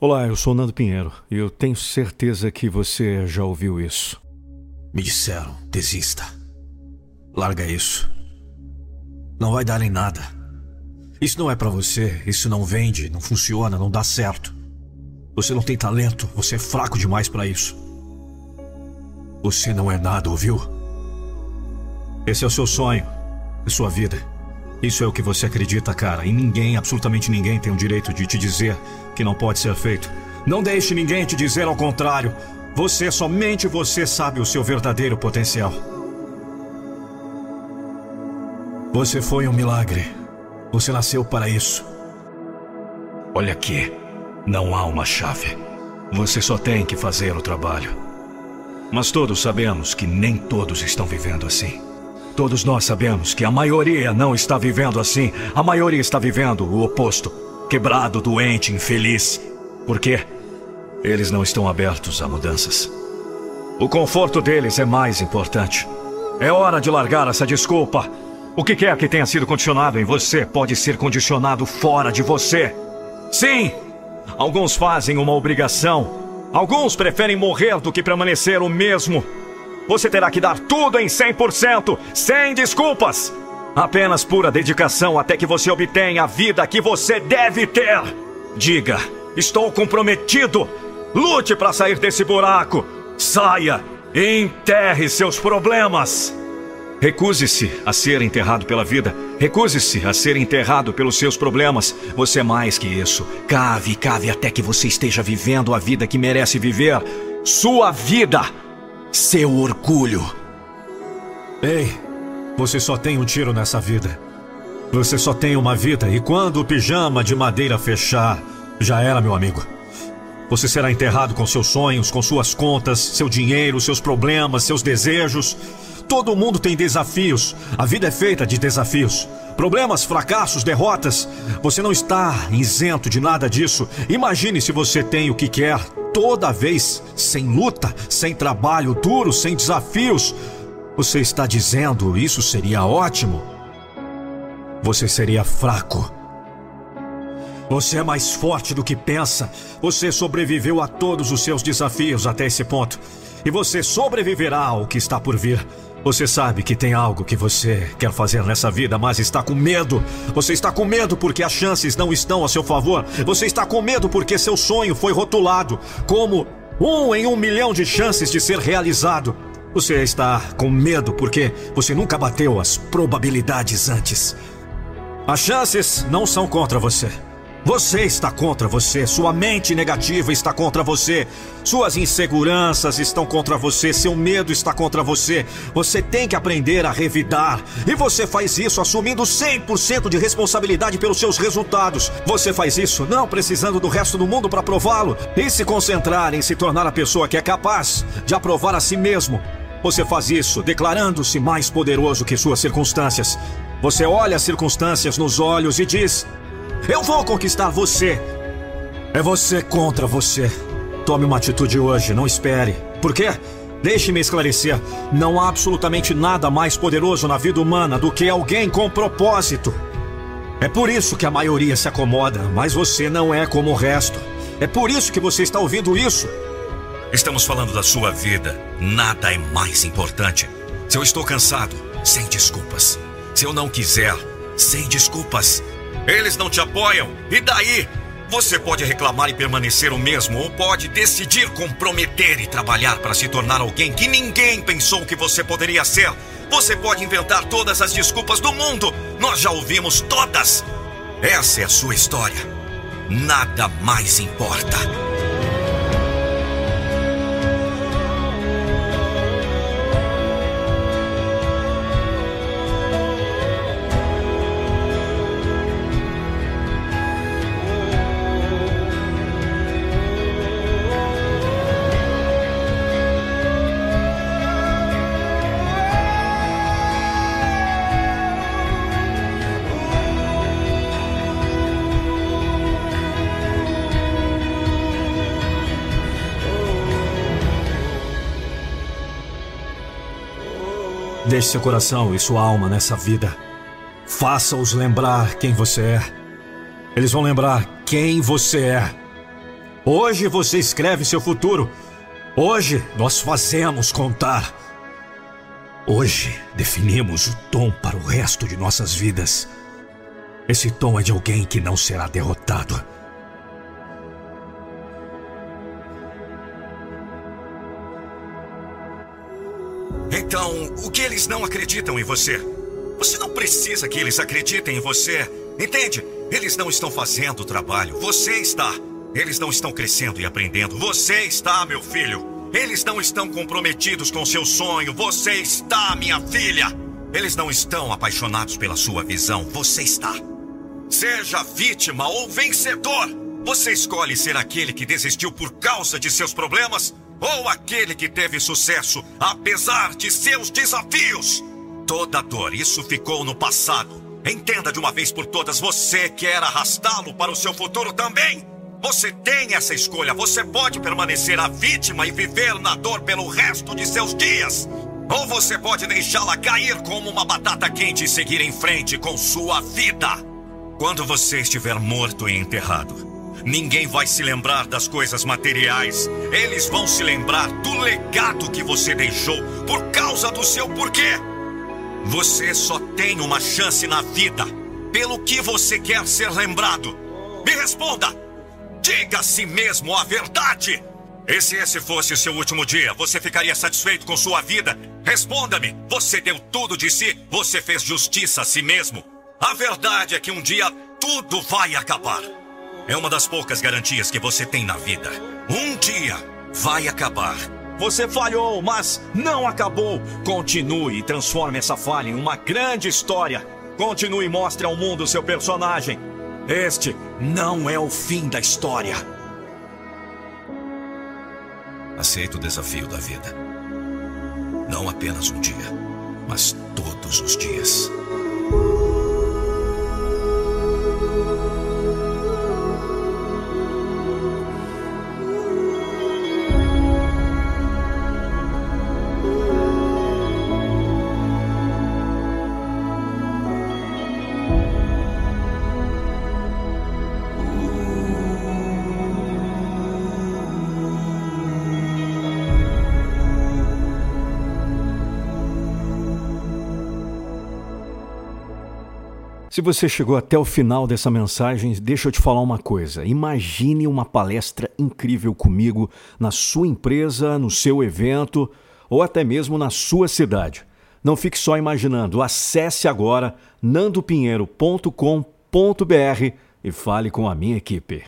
Olá, eu sou Nando Pinheiro e eu tenho certeza que você já ouviu isso. Me disseram, desista. Larga isso. Não vai dar em nada. Isso não é para você, isso não vende, não funciona, não dá certo. Você não tem talento, você é fraco demais para isso. Você não é nada, ouviu? Esse é o seu sonho, é sua vida. Isso é o que você acredita, cara. E ninguém, absolutamente ninguém, tem o direito de te dizer que não pode ser feito. Não deixe ninguém te dizer ao contrário. Você, somente você, sabe o seu verdadeiro potencial. Você foi um milagre. Você nasceu para isso. Olha aqui. Não há uma chave. Você só tem que fazer o trabalho. Mas todos sabemos que nem todos estão vivendo assim. Todos nós sabemos que a maioria não está vivendo assim. A maioria está vivendo o oposto. Quebrado, doente, infeliz. Por quê? Eles não estão abertos a mudanças. O conforto deles é mais importante. É hora de largar essa desculpa. O que quer que tenha sido condicionado em você pode ser condicionado fora de você. Sim! Alguns fazem uma obrigação. Alguns preferem morrer do que permanecer o mesmo. Você terá que dar tudo em 100%, sem desculpas. Apenas pura dedicação até que você obtenha a vida que você deve ter. Diga: Estou comprometido. Lute para sair desse buraco. Saia e enterre seus problemas. Recuse-se a ser enterrado pela vida. Recuse-se a ser enterrado pelos seus problemas. Você é mais que isso. Cave, cave até que você esteja vivendo a vida que merece viver. Sua vida seu orgulho. Ei, você só tem um tiro nessa vida. Você só tem uma vida e quando o pijama de madeira fechar, já era, meu amigo. Você será enterrado com seus sonhos, com suas contas, seu dinheiro, seus problemas, seus desejos. Todo mundo tem desafios. A vida é feita de desafios. Problemas, fracassos, derrotas. Você não está isento de nada disso. Imagine se você tem o que quer, toda vez sem luta, sem trabalho duro, sem desafios. Você está dizendo isso seria ótimo? Você seria fraco. Você é mais forte do que pensa. Você sobreviveu a todos os seus desafios até esse ponto. E você sobreviverá ao que está por vir. Você sabe que tem algo que você quer fazer nessa vida, mas está com medo. Você está com medo porque as chances não estão a seu favor. Você está com medo porque seu sonho foi rotulado como um em um milhão de chances de ser realizado. Você está com medo porque você nunca bateu as probabilidades antes. As chances não são contra você. Você está contra você, sua mente negativa está contra você, suas inseguranças estão contra você, seu medo está contra você. Você tem que aprender a revidar. E você faz isso assumindo 100% de responsabilidade pelos seus resultados. Você faz isso não precisando do resto do mundo para prová-lo e se concentrar em se tornar a pessoa que é capaz de aprovar a si mesmo. Você faz isso declarando-se mais poderoso que suas circunstâncias. Você olha as circunstâncias nos olhos e diz: eu vou conquistar você. É você contra você. Tome uma atitude hoje, não espere. Por quê? Deixe-me esclarecer. Não há absolutamente nada mais poderoso na vida humana do que alguém com propósito. É por isso que a maioria se acomoda, mas você não é como o resto. É por isso que você está ouvindo isso. Estamos falando da sua vida. Nada é mais importante. Se eu estou cansado, sem desculpas. Se eu não quiser, sem desculpas. Eles não te apoiam. E daí? Você pode reclamar e permanecer o mesmo, ou pode decidir comprometer e trabalhar para se tornar alguém que ninguém pensou que você poderia ser. Você pode inventar todas as desculpas do mundo. Nós já ouvimos todas. Essa é a sua história. Nada mais importa. Deixe seu coração e sua alma nessa vida. Faça-os lembrar quem você é. Eles vão lembrar quem você é. Hoje você escreve seu futuro. Hoje nós fazemos contar. Hoje definimos o tom para o resto de nossas vidas. Esse tom é de alguém que não será derrotado. Então, o que eles não acreditam em você? Você não precisa que eles acreditem em você. Entende? Eles não estão fazendo o trabalho. Você está. Eles não estão crescendo e aprendendo. Você está, meu filho. Eles não estão comprometidos com seu sonho. Você está, minha filha. Eles não estão apaixonados pela sua visão. Você está. Seja vítima ou vencedor. Você escolhe ser aquele que desistiu por causa de seus problemas ou aquele que teve sucesso apesar de seus desafios. Toda dor, isso ficou no passado. Entenda de uma vez por todas, você quer arrastá-lo para o seu futuro também. Você tem essa escolha. Você pode permanecer a vítima e viver na dor pelo resto de seus dias. Ou você pode deixá-la cair como uma batata quente e seguir em frente com sua vida. Quando você estiver morto e enterrado, ninguém vai se lembrar das coisas materiais. Eles vão se lembrar do legado que você deixou por causa do seu porquê. Você só tem uma chance na vida. Pelo que você quer ser lembrado? Me responda! Diga a si mesmo a verdade! E se esse fosse seu último dia, você ficaria satisfeito com sua vida? Responda-me! Você deu tudo de si? Você fez justiça a si mesmo? A verdade é que um dia tudo vai acabar. É uma das poucas garantias que você tem na vida. Um dia vai acabar. Você falhou, mas não acabou. Continue e transforme essa falha em uma grande história. Continue e mostre ao mundo seu personagem. Este não é o fim da história. Aceita o desafio da vida. Não apenas um dia, mas todos os dias. Se você chegou até o final dessa mensagem, deixa eu te falar uma coisa. Imagine uma palestra incrível comigo na sua empresa, no seu evento ou até mesmo na sua cidade. Não fique só imaginando. Acesse agora nandopinheiro.com.br e fale com a minha equipe.